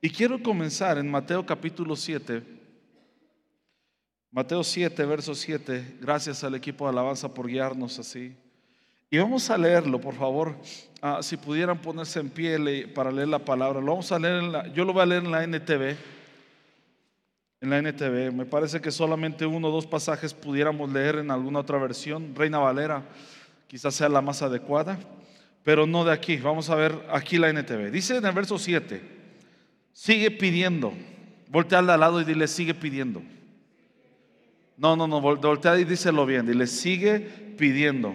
Y quiero comenzar en Mateo capítulo 7. Mateo 7, verso 7. Gracias al equipo de alabanza por guiarnos así. Y vamos a leerlo, por favor. Ah, si pudieran ponerse en pie para leer la palabra. Lo vamos a leer en la, yo lo voy a leer en la NTV. En la NTV. Me parece que solamente uno o dos pasajes pudiéramos leer en alguna otra versión. Reina Valera quizás sea la más adecuada. Pero no de aquí. Vamos a ver aquí la NTV. Dice en el verso 7. Sigue pidiendo. Voltea al lado y dile, sigue pidiendo. No, no, no, voltea y díselo bien. Dile, sigue pidiendo.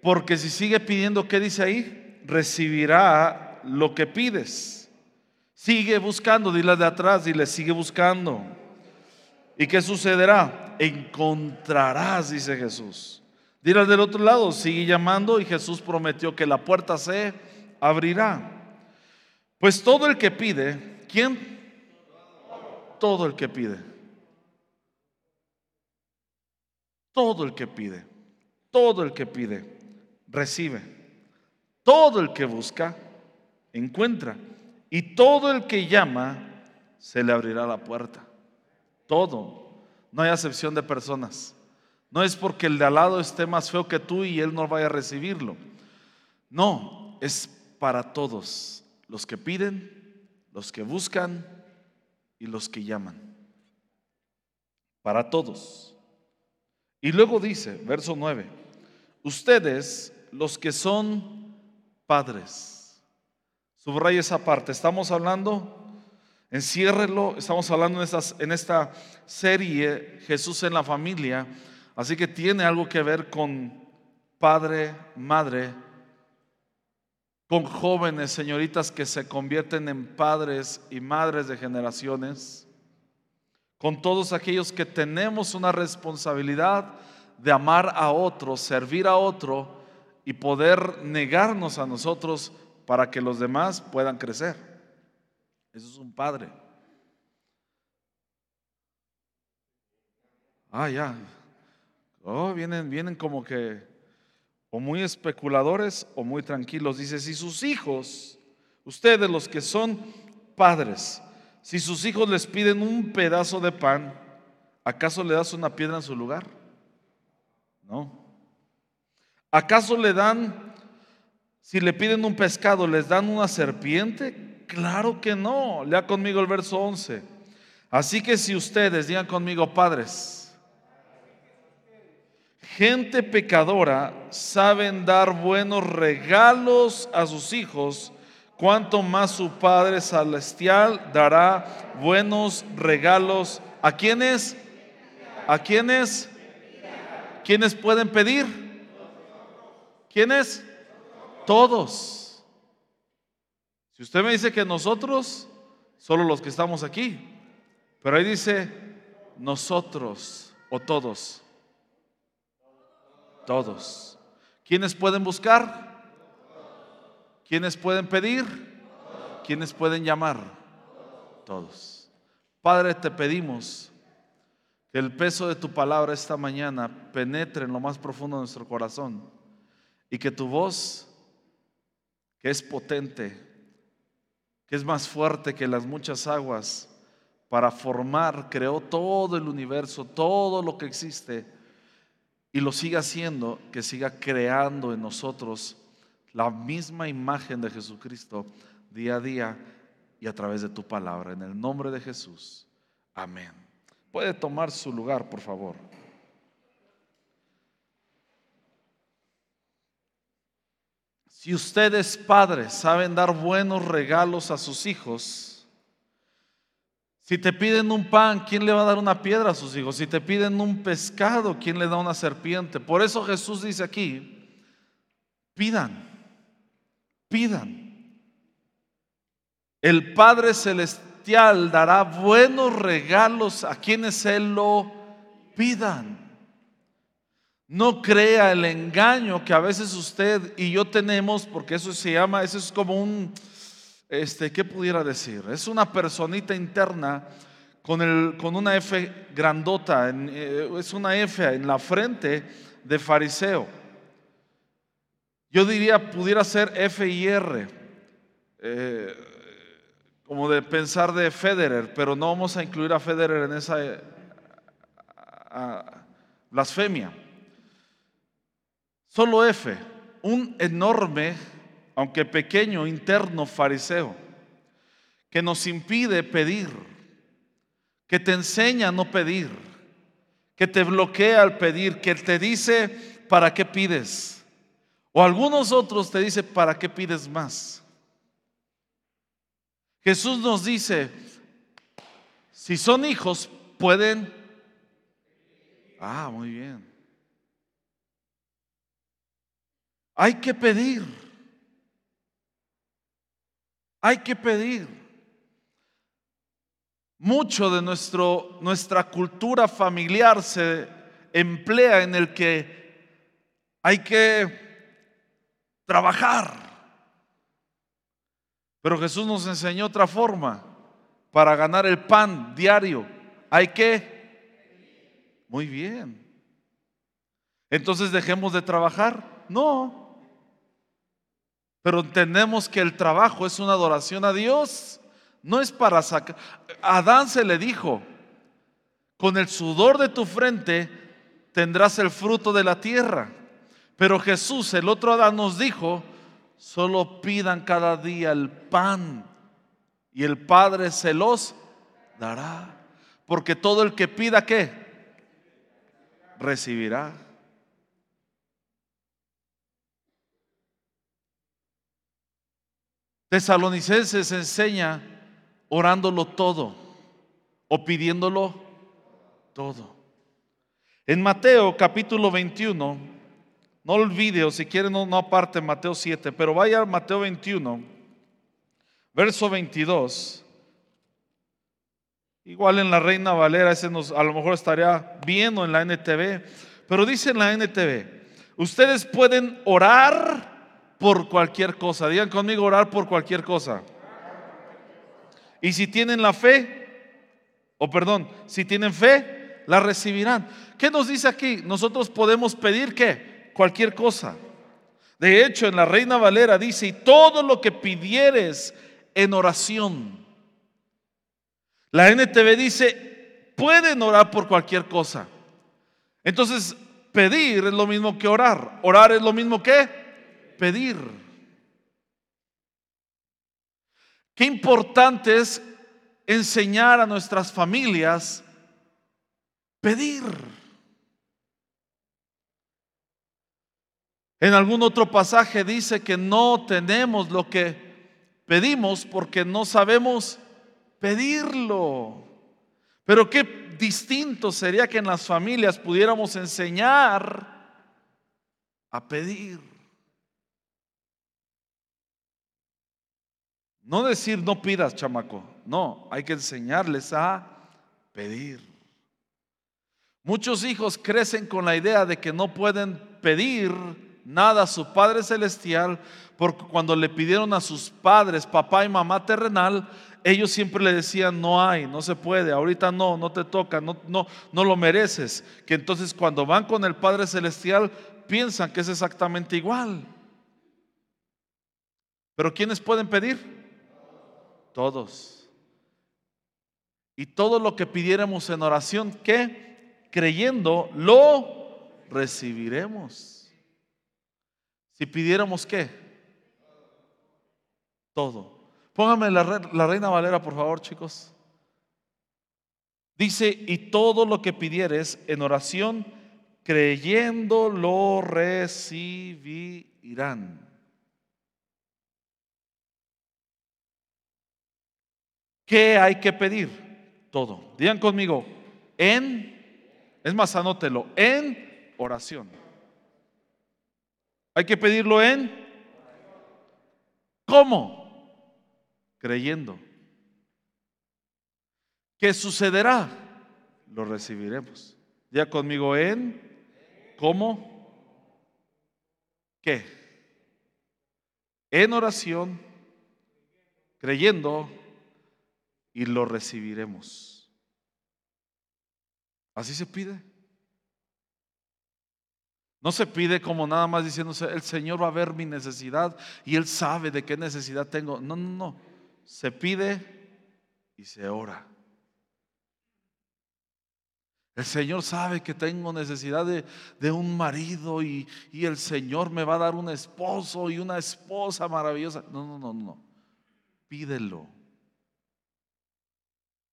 Porque si sigue pidiendo, ¿qué dice ahí? Recibirá lo que pides. Sigue buscando, dile de atrás, dile, sigue buscando. ¿Y qué sucederá? Encontrarás, dice Jesús. Dile del otro lado, sigue llamando y Jesús prometió que la puerta se abrirá. Pues todo el que pide, ¿quién? Todo el que pide. Todo el que pide. Todo el que pide recibe. Todo el que busca, encuentra. Y todo el que llama, se le abrirá la puerta. Todo. No hay acepción de personas. No es porque el de al lado esté más feo que tú y él no vaya a recibirlo. No, es para todos. Los que piden, los que buscan y los que llaman. Para todos. Y luego dice, verso 9, ustedes los que son padres. Subraya esa parte. Estamos hablando, enciérrelo, estamos hablando en, en esta serie Jesús en la familia. Así que tiene algo que ver con padre, madre, con jóvenes, señoritas que se convierten en padres y madres de generaciones, con todos aquellos que tenemos una responsabilidad de amar a otro, servir a otro y poder negarnos a nosotros para que los demás puedan crecer. Eso es un padre. Ah, ya. Oh, vienen, vienen como que o muy especuladores o muy tranquilos. Dice, si sus hijos, ustedes los que son padres, si sus hijos les piden un pedazo de pan, ¿acaso le das una piedra en su lugar? No. ¿Acaso le dan, si le piden un pescado, les dan una serpiente? Claro que no. Lea conmigo el verso 11. Así que si ustedes, digan conmigo, padres, gente pecadora, saben dar buenos regalos a sus hijos, cuanto más su Padre Celestial dará buenos regalos a quienes, a quienes, quienes pueden pedir. ¿Quiénes? Todos. Si usted me dice que nosotros, solo los que estamos aquí, pero ahí dice nosotros o todos. Todos. ¿Quiénes pueden buscar? ¿Quiénes pueden pedir? ¿Quiénes pueden llamar? Todos. Padre, te pedimos que el peso de tu palabra esta mañana penetre en lo más profundo de nuestro corazón y que tu voz, que es potente, que es más fuerte que las muchas aguas, para formar, creó todo el universo, todo lo que existe, y lo siga haciendo, que siga creando en nosotros la misma imagen de Jesucristo día a día y a través de tu palabra. En el nombre de Jesús. Amén. Puede tomar su lugar, por favor. Si ustedes padres saben dar buenos regalos a sus hijos, si te piden un pan, ¿quién le va a dar una piedra a sus hijos? Si te piden un pescado, ¿quién le da una serpiente? Por eso Jesús dice aquí, pidan, pidan. El Padre Celestial dará buenos regalos a quienes Él lo pidan. No crea el engaño que a veces usted y yo tenemos, porque eso se llama, eso es como un, este, ¿qué pudiera decir? Es una personita interna con, el, con una F grandota, eh, es una F en la frente de fariseo. Yo diría, pudiera ser F y R. Eh, como de pensar de Federer, pero no vamos a incluir a Federer en esa blasfemia. Solo F, un enorme, aunque pequeño, interno fariseo, que nos impide pedir, que te enseña a no pedir, que te bloquea al pedir, que te dice, ¿para qué pides? O algunos otros te dice, ¿para qué pides más? Jesús nos dice, si son hijos, pueden... Ah, muy bien. Hay que pedir. Hay que pedir. Mucho de nuestro, nuestra cultura familiar se emplea en el que hay que trabajar. Pero Jesús nos enseñó otra forma para ganar el pan diario. Hay que... Muy bien. Entonces dejemos de trabajar. No. Pero entendemos que el trabajo es una adoración a Dios. No es para sacar. Adán se le dijo, con el sudor de tu frente tendrás el fruto de la tierra. Pero Jesús, el otro Adán, nos dijo, solo pidan cada día el pan y el Padre se los dará. Porque todo el que pida, ¿qué? Recibirá. Tesalonicenses enseña orándolo todo o pidiéndolo todo. En Mateo capítulo 21, no olvide si quiere no, no aparte Mateo 7, pero vaya a Mateo 21, verso 22. Igual en la Reina Valera, ese nos, a lo mejor estaría bien o en la NTV, pero dice en la NTV, ustedes pueden orar por cualquier cosa. Digan conmigo orar por cualquier cosa. Y si tienen la fe, o perdón, si tienen fe, la recibirán. ¿Qué nos dice aquí? Nosotros podemos pedir qué? Cualquier cosa. De hecho, en la Reina Valera dice, y todo lo que pidieres en oración. La NTV dice, pueden orar por cualquier cosa. Entonces, pedir es lo mismo que orar. Orar es lo mismo que pedir. Qué importante es enseñar a nuestras familias pedir. En algún otro pasaje dice que no tenemos lo que pedimos porque no sabemos pedirlo. Pero qué distinto sería que en las familias pudiéramos enseñar a pedir. No decir no pidas, chamaco. No, hay que enseñarles a pedir. Muchos hijos crecen con la idea de que no pueden pedir nada a su Padre Celestial porque cuando le pidieron a sus padres, papá y mamá terrenal, ellos siempre le decían, no hay, no se puede, ahorita no, no te toca, no, no, no lo mereces. Que entonces cuando van con el Padre Celestial piensan que es exactamente igual. Pero ¿quiénes pueden pedir? Todos. Y todo lo que pidiéramos en oración, que creyendo, lo recibiremos. Si pidiéramos qué? Todo. Póngame la, la Reina Valera, por favor, chicos. Dice, y todo lo que pidieres en oración, creyendo lo recibirán. ¿Qué hay que pedir? Todo. Digan conmigo, en, es más, anótelo, en oración. Hay que pedirlo en, ¿cómo? Creyendo. ¿Qué sucederá? Lo recibiremos. Ya conmigo en, ¿cómo? ¿Qué? En oración, creyendo y lo recibiremos. Así se pide. No se pide como nada más diciéndose, el Señor va a ver mi necesidad y Él sabe de qué necesidad tengo. No, no, no. Se pide y se ora. El Señor sabe que tengo necesidad de, un marido y, y, el Señor me va a dar un esposo y una esposa maravillosa. No, no, no, no. Pídelo.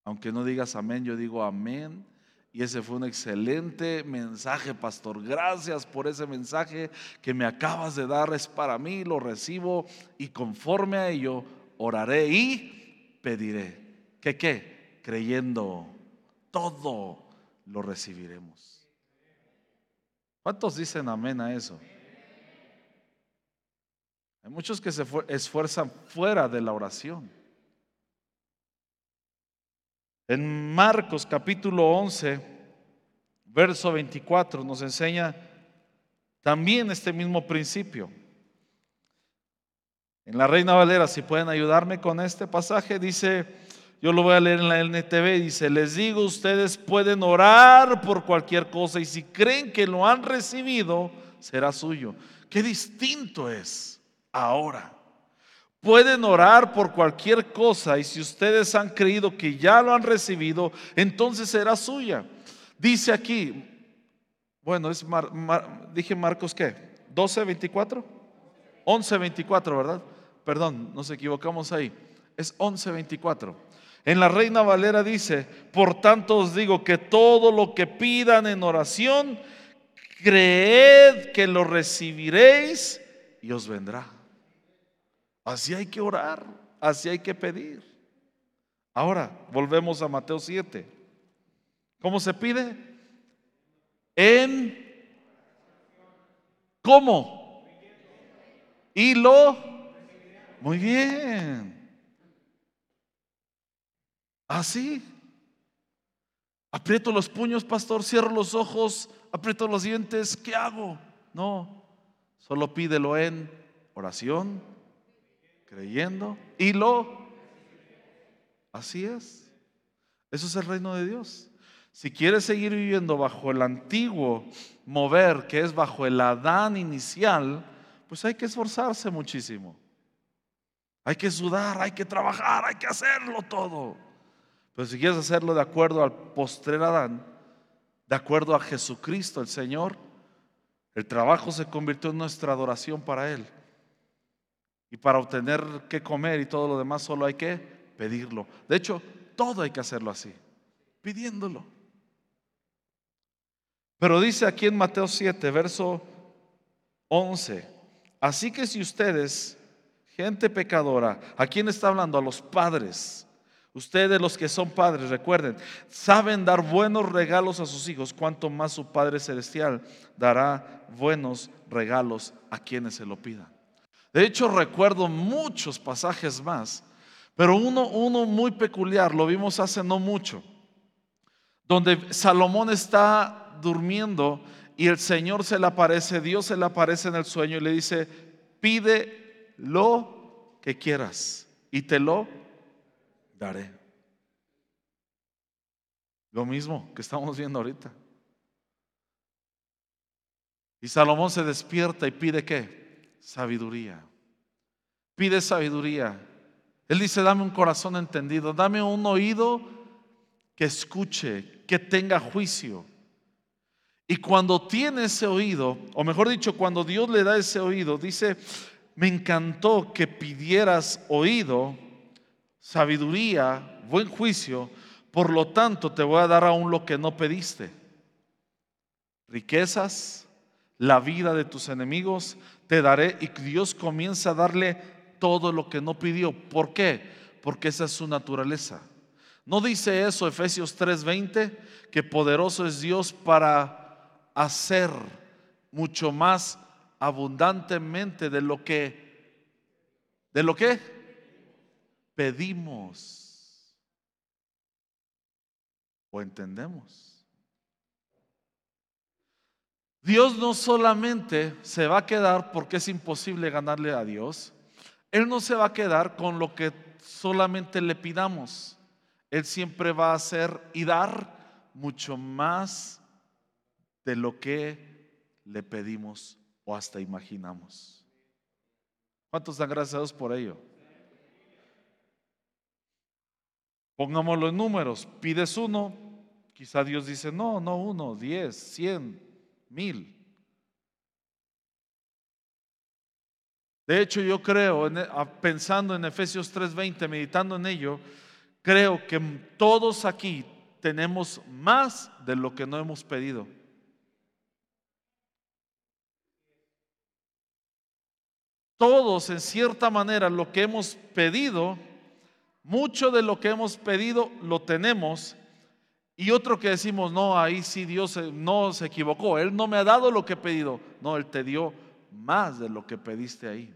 Aunque no digas amén, yo digo amén. Y ese fue un excelente mensaje, pastor. Gracias por ese mensaje que me acabas de dar. Es para mí, lo recibo y conforme a ello oraré y pediré. ¿Qué qué? Creyendo todo lo recibiremos. ¿Cuántos dicen amén a eso? Hay muchos que se esfuerzan fuera de la oración. En Marcos capítulo 11, verso 24, nos enseña también este mismo principio. En la Reina Valera, si pueden ayudarme con este pasaje, dice, yo lo voy a leer en la NTV, dice, les digo, ustedes pueden orar por cualquier cosa y si creen que lo han recibido, será suyo. Qué distinto es ahora. Pueden orar por cualquier cosa y si ustedes han creído que ya lo han recibido, entonces será suya. Dice aquí, bueno, es dije Marcos qué, 12, 24, 11, 24, ¿verdad? Perdón, nos equivocamos ahí. Es 11, 24. En la Reina Valera dice, por tanto os digo que todo lo que pidan en oración, creed que lo recibiréis y os vendrá. Así hay que orar, así hay que pedir. Ahora, volvemos a Mateo 7. ¿Cómo se pide? En ¿Cómo? Y lo Muy bien. Así. Aprieto los puños, pastor, cierro los ojos, aprieto los dientes, ¿qué hago? No, solo pídelo en oración, creyendo y lo... Así es. Eso es el reino de Dios. Si quieres seguir viviendo bajo el antiguo mover, que es bajo el Adán inicial, pues hay que esforzarse muchísimo. Hay que sudar, hay que trabajar, hay que hacerlo todo. Pero si quieres hacerlo de acuerdo al postrer Adán, de acuerdo a Jesucristo el Señor, el trabajo se convirtió en nuestra adoración para Él. Y para obtener qué comer y todo lo demás solo hay que pedirlo. De hecho, todo hay que hacerlo así, pidiéndolo. Pero dice aquí en Mateo 7, verso 11, así que si ustedes, gente pecadora, ¿a quién está hablando? A los padres Ustedes los que son padres, recuerden, saben dar buenos regalos a sus hijos, cuanto más su Padre Celestial dará buenos regalos a quienes se lo pidan. De hecho, recuerdo muchos pasajes más, pero uno, uno muy peculiar, lo vimos hace no mucho, donde Salomón está durmiendo y el Señor se le aparece, Dios se le aparece en el sueño y le dice, pide lo que quieras y te lo daré. Lo mismo que estamos viendo ahorita. Y Salomón se despierta y pide qué? Sabiduría. Pide sabiduría. Él dice, dame un corazón entendido, dame un oído que escuche, que tenga juicio. Y cuando tiene ese oído, o mejor dicho, cuando Dios le da ese oído, dice, me encantó que pidieras oído sabiduría, buen juicio, por lo tanto te voy a dar aún lo que no pediste. Riquezas, la vida de tus enemigos, te daré y Dios comienza a darle todo lo que no pidió. ¿Por qué? Porque esa es su naturaleza. ¿No dice eso Efesios 3:20? Que poderoso es Dios para hacer mucho más abundantemente de lo que de lo que pedimos o entendemos. Dios no solamente se va a quedar porque es imposible ganarle a Dios, Él no se va a quedar con lo que solamente le pidamos. Él siempre va a hacer y dar mucho más de lo que le pedimos o hasta imaginamos. ¿Cuántos dan gracias a Dios por ello? Pongámoslo en números. Pides uno, quizá Dios dice, no, no uno, diez, cien, mil. De hecho, yo creo, pensando en Efesios 3:20, meditando en ello, creo que todos aquí tenemos más de lo que no hemos pedido. Todos, en cierta manera, lo que hemos pedido, mucho de lo que hemos pedido lo tenemos. Y otro que decimos, no, ahí sí Dios no se equivocó. Él no me ha dado lo que he pedido. No, Él te dio más de lo que pediste ahí.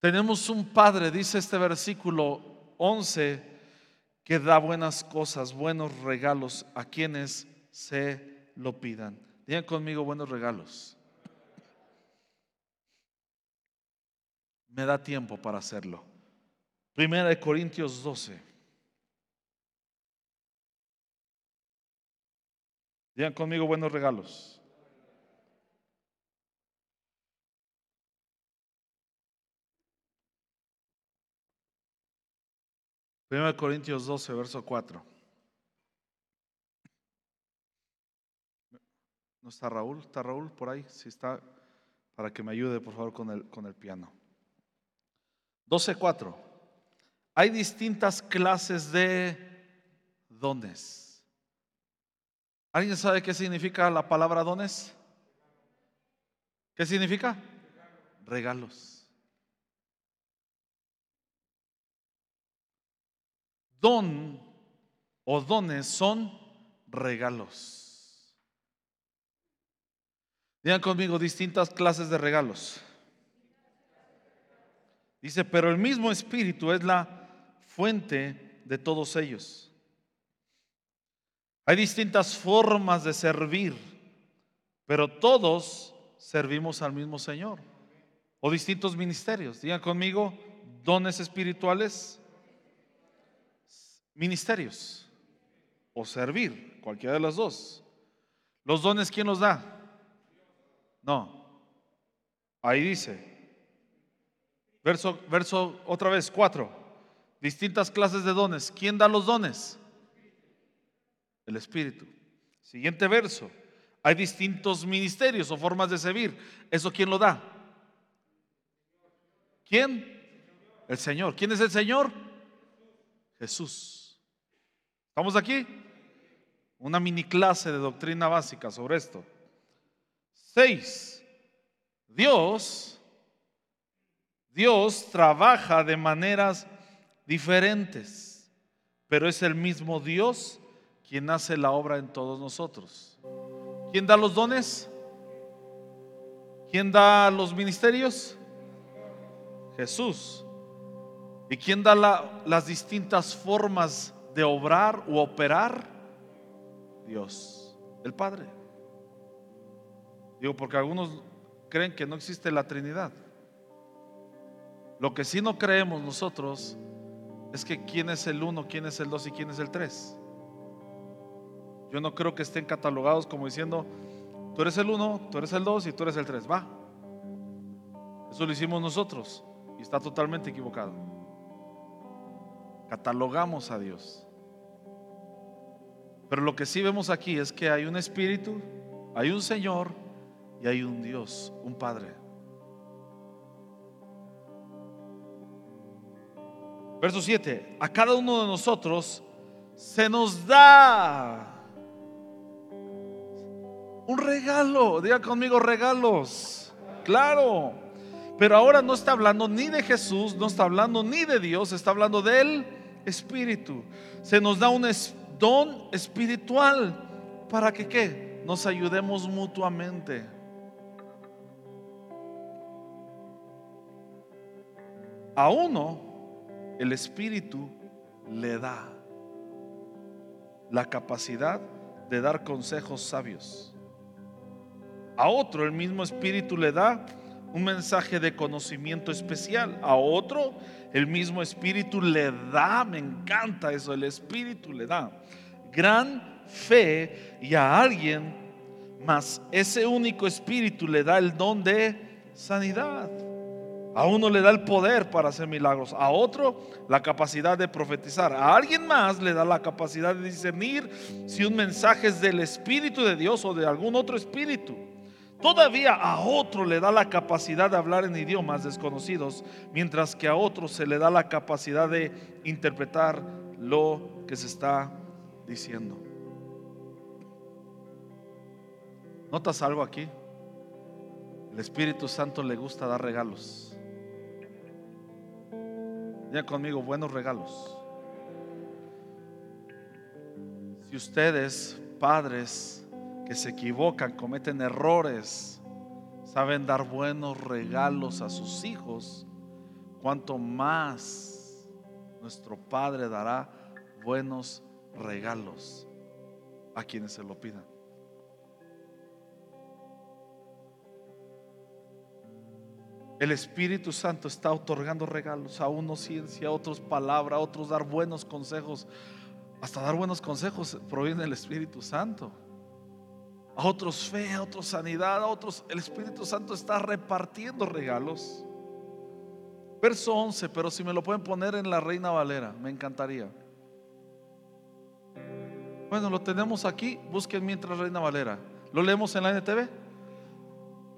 Tenemos un Padre, dice este versículo 11, que da buenas cosas, buenos regalos a quienes se lo pidan. Digan conmigo buenos regalos. Me da tiempo para hacerlo. Primera de Corintios 12. Digan conmigo buenos regalos. 1 Corintios 12, verso 4. ¿No está Raúl? ¿Está Raúl por ahí? Si está, para que me ayude por favor con el, con el piano. 12.4. Hay distintas clases de dones. ¿Alguien sabe qué significa la palabra dones? ¿Qué significa? Regalos. Don o dones son regalos. Digan conmigo distintas clases de regalos. Dice, pero el mismo Espíritu es la fuente de todos ellos. Hay distintas formas de servir, pero todos servimos al mismo Señor. O distintos ministerios. Digan conmigo, dones espirituales, ministerios o servir, cualquiera de los dos. ¿Los dones quién los da? No. Ahí dice. Verso, verso otra vez, cuatro. Distintas clases de dones. ¿Quién da los dones? El Espíritu. Siguiente verso. Hay distintos ministerios o formas de servir. ¿Eso quién lo da? ¿Quién? El Señor. ¿Quién es el Señor? Jesús. ¿Estamos aquí? Una mini clase de doctrina básica sobre esto. Seis, Dios, Dios trabaja de maneras diferentes, pero es el mismo Dios quien hace la obra en todos nosotros. ¿Quién da los dones? ¿Quién da los ministerios? Jesús. ¿Y quién da las distintas formas de obrar u operar? Dios, el Padre. Digo, porque algunos creen que no existe la Trinidad. Lo que sí no creemos nosotros es que quién es el uno, quién es el dos y quién es el tres. Yo no creo que estén catalogados como diciendo, tú eres el uno, tú eres el dos y tú eres el tres. Va. Eso lo hicimos nosotros y está totalmente equivocado catalogamos a Dios. Pero lo que sí vemos aquí es que hay un espíritu, hay un Señor y hay un Dios, un Padre. Verso 7, a cada uno de nosotros se nos da un regalo. Diga conmigo regalos. Claro. Pero ahora no está hablando ni de Jesús, no está hablando ni de Dios, está hablando de Él espíritu. Se nos da un don espiritual para que ¿qué? nos ayudemos mutuamente. A uno el espíritu le da la capacidad de dar consejos sabios. A otro el mismo espíritu le da un mensaje de conocimiento especial. A otro, el mismo Espíritu le da, me encanta eso, el Espíritu le da gran fe y a alguien mas ese único espíritu le da el don de sanidad. A uno le da el poder para hacer milagros, a otro la capacidad de profetizar, a alguien más le da la capacidad de discernir si un mensaje es del Espíritu de Dios o de algún otro espíritu. Todavía a otro le da la capacidad de hablar en idiomas desconocidos, mientras que a otro se le da la capacidad de interpretar lo que se está diciendo. ¿Notas algo aquí? El Espíritu Santo le gusta dar regalos. Ya conmigo, buenos regalos. Si ustedes, padres que se equivocan, cometen errores, saben dar buenos regalos a sus hijos, cuanto más nuestro Padre dará buenos regalos a quienes se lo pidan. El Espíritu Santo está otorgando regalos a unos ciencia, a otros palabra, a otros dar buenos consejos. Hasta dar buenos consejos proviene del Espíritu Santo. A otros fe, a otros sanidad, a otros el Espíritu Santo está repartiendo regalos. Verso 11, pero si me lo pueden poner en la Reina Valera, me encantaría. Bueno, lo tenemos aquí, busquen mientras Reina Valera. ¿Lo leemos en la NTV?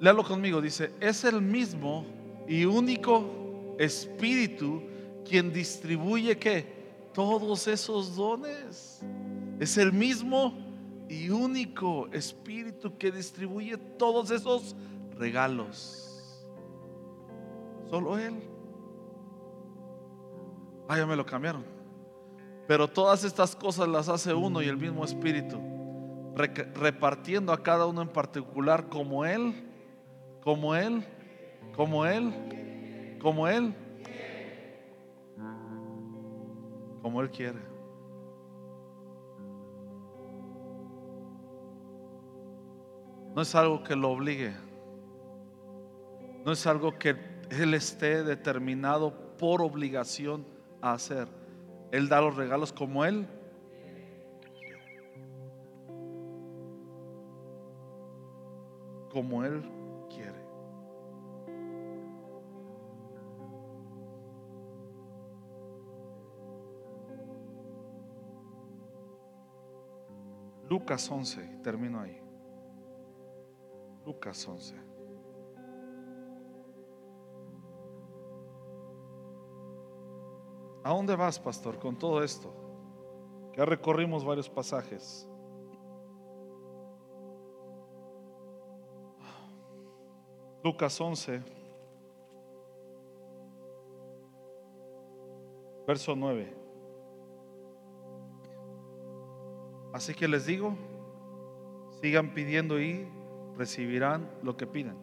Léalo conmigo, dice, es el mismo y único Espíritu quien distribuye que todos esos dones. Es el mismo y único Espíritu que distribuye todos esos regalos. Solo Él. Ah, ya me lo cambiaron. Pero todas estas cosas las hace uno y el mismo Espíritu, repartiendo a cada uno en particular como Él como Él, como Él, como Él, como Él quiere. No es algo que lo obligue. No es algo que Él esté determinado por obligación a hacer. Él da los regalos como Él. Como Él Lucas 11, termino ahí. Lucas 11. ¿A dónde vas, pastor, con todo esto? Ya recorrimos varios pasajes. Lucas 11, verso 9. Así que les digo, sigan pidiendo y recibirán lo que piden.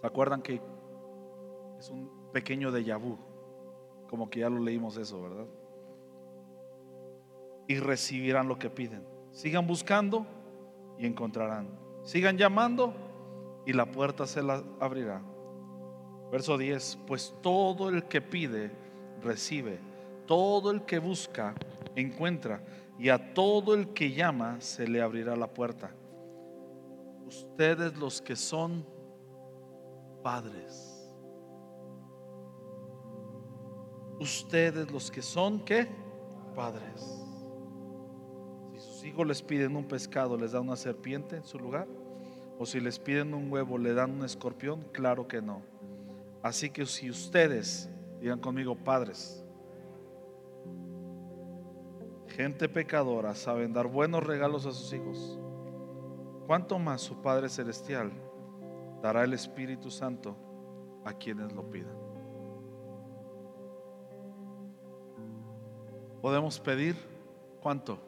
¿Se acuerdan que es un pequeño déjà vu? Como que ya lo leímos eso, ¿verdad? Y recibirán lo que piden. Sigan buscando y encontrarán. Sigan llamando y la puerta se la abrirá. Verso 10, pues todo el que pide, recibe. Todo el que busca, encuentra y a todo el que llama se le abrirá la puerta. Ustedes los que son padres. Ustedes los que son qué? Padres. Si sus hijos les piden un pescado, les da una serpiente en su lugar. O si les piden un huevo, le dan un escorpión. Claro que no. Así que si ustedes, digan conmigo, padres, gente pecadora, saben dar buenos regalos a sus hijos, ¿cuánto más su Padre Celestial dará el Espíritu Santo a quienes lo pidan? ¿Podemos pedir cuánto?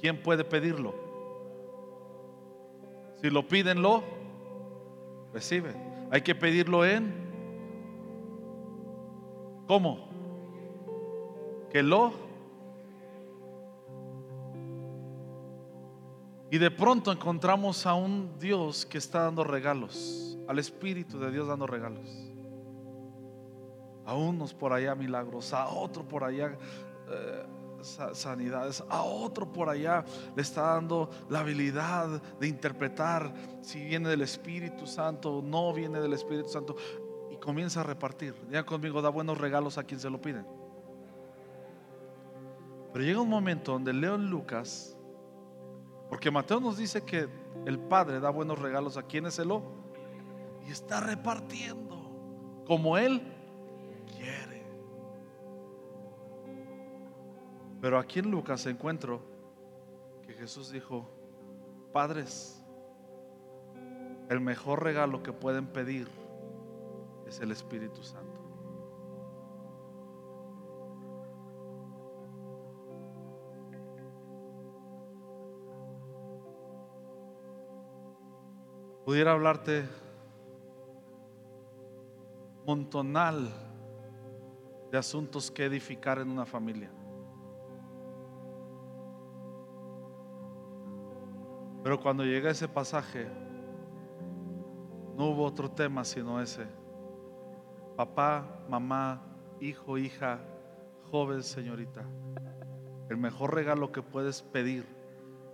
¿Quién puede pedirlo? Si lo piden, lo reciben. Hay que pedirlo en ¿Cómo? Que lo Y de pronto encontramos a un Dios que está dando regalos, al Espíritu de Dios dando regalos. A unos por allá milagros, a otro por allá eh, sanidades, a otro por allá le está dando la habilidad de interpretar si viene del Espíritu Santo o no viene del Espíritu Santo y comienza a repartir. Ya conmigo, da buenos regalos a quien se lo pide. Pero llega un momento donde leo en Lucas, porque Mateo nos dice que el Padre da buenos regalos a quienes se lo y está repartiendo como Él quiere. Pero aquí en Lucas encuentro que Jesús dijo, padres, el mejor regalo que pueden pedir es el Espíritu Santo. Pudiera hablarte montonal de asuntos que edificar en una familia. Pero cuando llega ese pasaje, no hubo otro tema sino ese. Papá, mamá, hijo, hija, joven, señorita. El mejor regalo que puedes pedir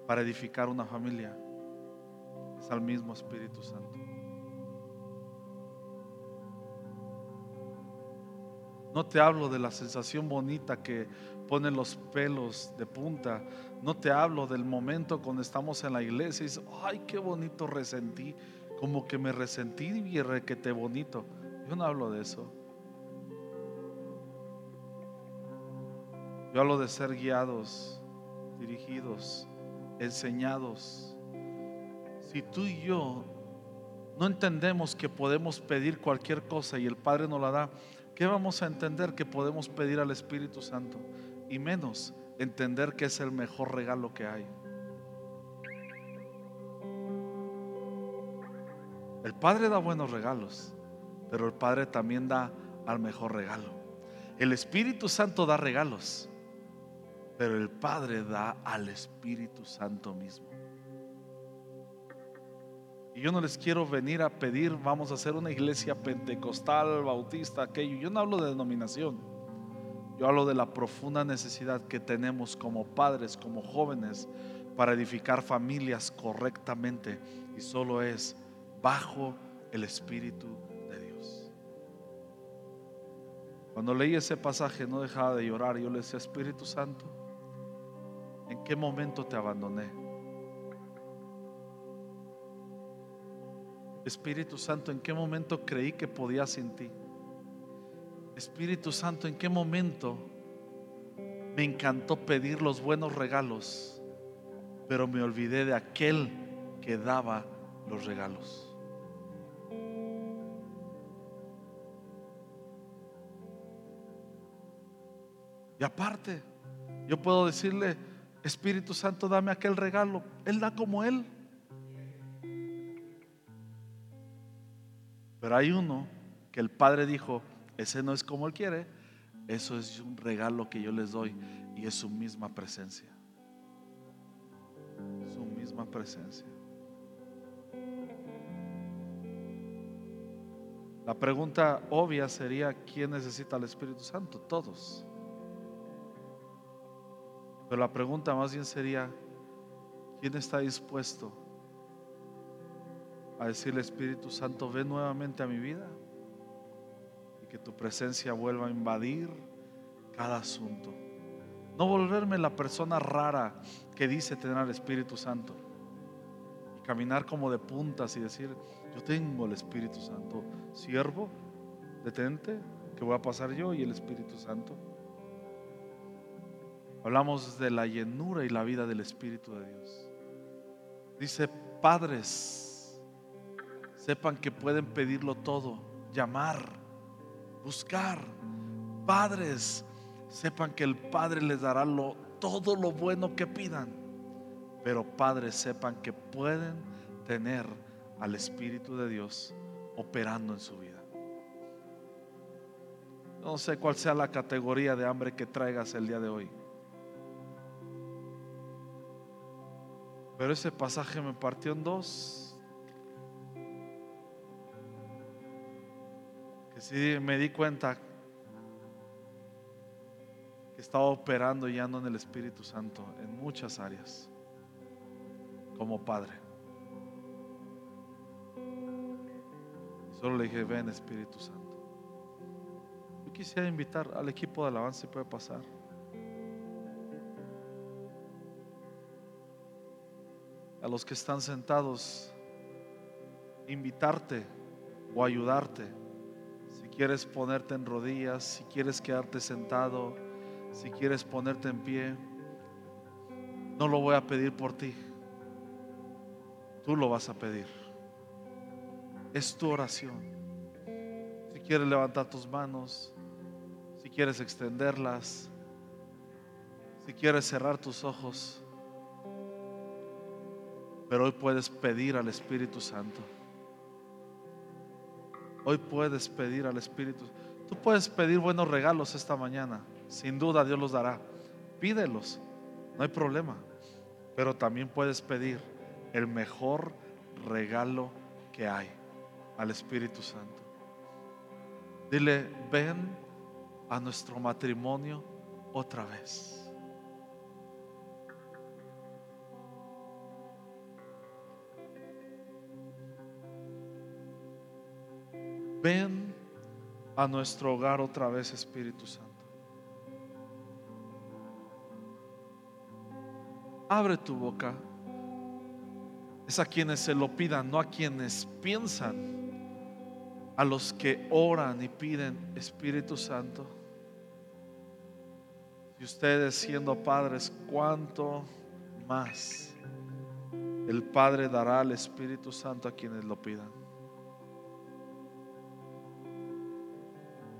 para edificar una familia al mismo Espíritu Santo. No te hablo de la sensación bonita que pone los pelos de punta. No te hablo del momento cuando estamos en la iglesia y dices, ay, qué bonito resentí. Como que me resentí y requete bonito. Yo no hablo de eso. Yo hablo de ser guiados, dirigidos, enseñados. Si tú y yo no entendemos que podemos pedir cualquier cosa y el Padre nos la da, ¿qué vamos a entender que podemos pedir al Espíritu Santo? Y menos entender que es el mejor regalo que hay. El Padre da buenos regalos, pero el Padre también da al mejor regalo. El Espíritu Santo da regalos, pero el Padre da al Espíritu Santo mismo. Y yo no les quiero venir a pedir, vamos a hacer una iglesia pentecostal, bautista, aquello. Yo no hablo de denominación. Yo hablo de la profunda necesidad que tenemos como padres, como jóvenes, para edificar familias correctamente. Y solo es bajo el Espíritu de Dios. Cuando leí ese pasaje no dejaba de llorar. Yo le decía, Espíritu Santo, ¿en qué momento te abandoné? Espíritu Santo, ¿en qué momento creí que podía sin ti? Espíritu Santo, ¿en qué momento me encantó pedir los buenos regalos, pero me olvidé de aquel que daba los regalos? Y aparte, yo puedo decirle, Espíritu Santo, dame aquel regalo. Él da como Él. Pero hay uno que el Padre dijo, ese no es como Él quiere, eso es un regalo que yo les doy y es su misma presencia. Su misma presencia. La pregunta obvia sería, ¿quién necesita al Espíritu Santo? Todos. Pero la pregunta más bien sería, ¿quién está dispuesto a decirle Espíritu Santo, ven nuevamente a mi vida y que tu presencia vuelva a invadir cada asunto. No volverme la persona rara que dice tener al Espíritu Santo y caminar como de puntas y decir, yo tengo el Espíritu Santo, siervo, detente, que voy a pasar yo y el Espíritu Santo. Hablamos de la llenura y la vida del Espíritu de Dios. Dice, padres, sepan que pueden pedirlo todo, llamar, buscar. Padres, sepan que el Padre les dará lo, todo lo bueno que pidan. Pero padres, sepan que pueden tener al Espíritu de Dios operando en su vida. No sé cuál sea la categoría de hambre que traigas el día de hoy. Pero ese pasaje me partió en dos. Si me di cuenta que está operando y ando en el Espíritu Santo en muchas áreas como padre. Solo le dije, ven Espíritu Santo. Yo quisiera invitar al equipo de alabanza si puede pasar. A los que están sentados, invitarte o ayudarte. Quieres ponerte en rodillas, si quieres quedarte sentado, si quieres ponerte en pie, no lo voy a pedir por ti. Tú lo vas a pedir. Es tu oración. Si quieres levantar tus manos, si quieres extenderlas, si quieres cerrar tus ojos, pero hoy puedes pedir al Espíritu Santo. Hoy puedes pedir al Espíritu. Tú puedes pedir buenos regalos esta mañana. Sin duda Dios los dará. Pídelos. No hay problema. Pero también puedes pedir el mejor regalo que hay al Espíritu Santo. Dile, ven a nuestro matrimonio otra vez. Ven a nuestro hogar otra vez, Espíritu Santo. Abre tu boca. Es a quienes se lo pidan, no a quienes piensan. A los que oran y piden Espíritu Santo. Y ustedes siendo padres, ¿cuánto más el Padre dará al Espíritu Santo a quienes lo pidan?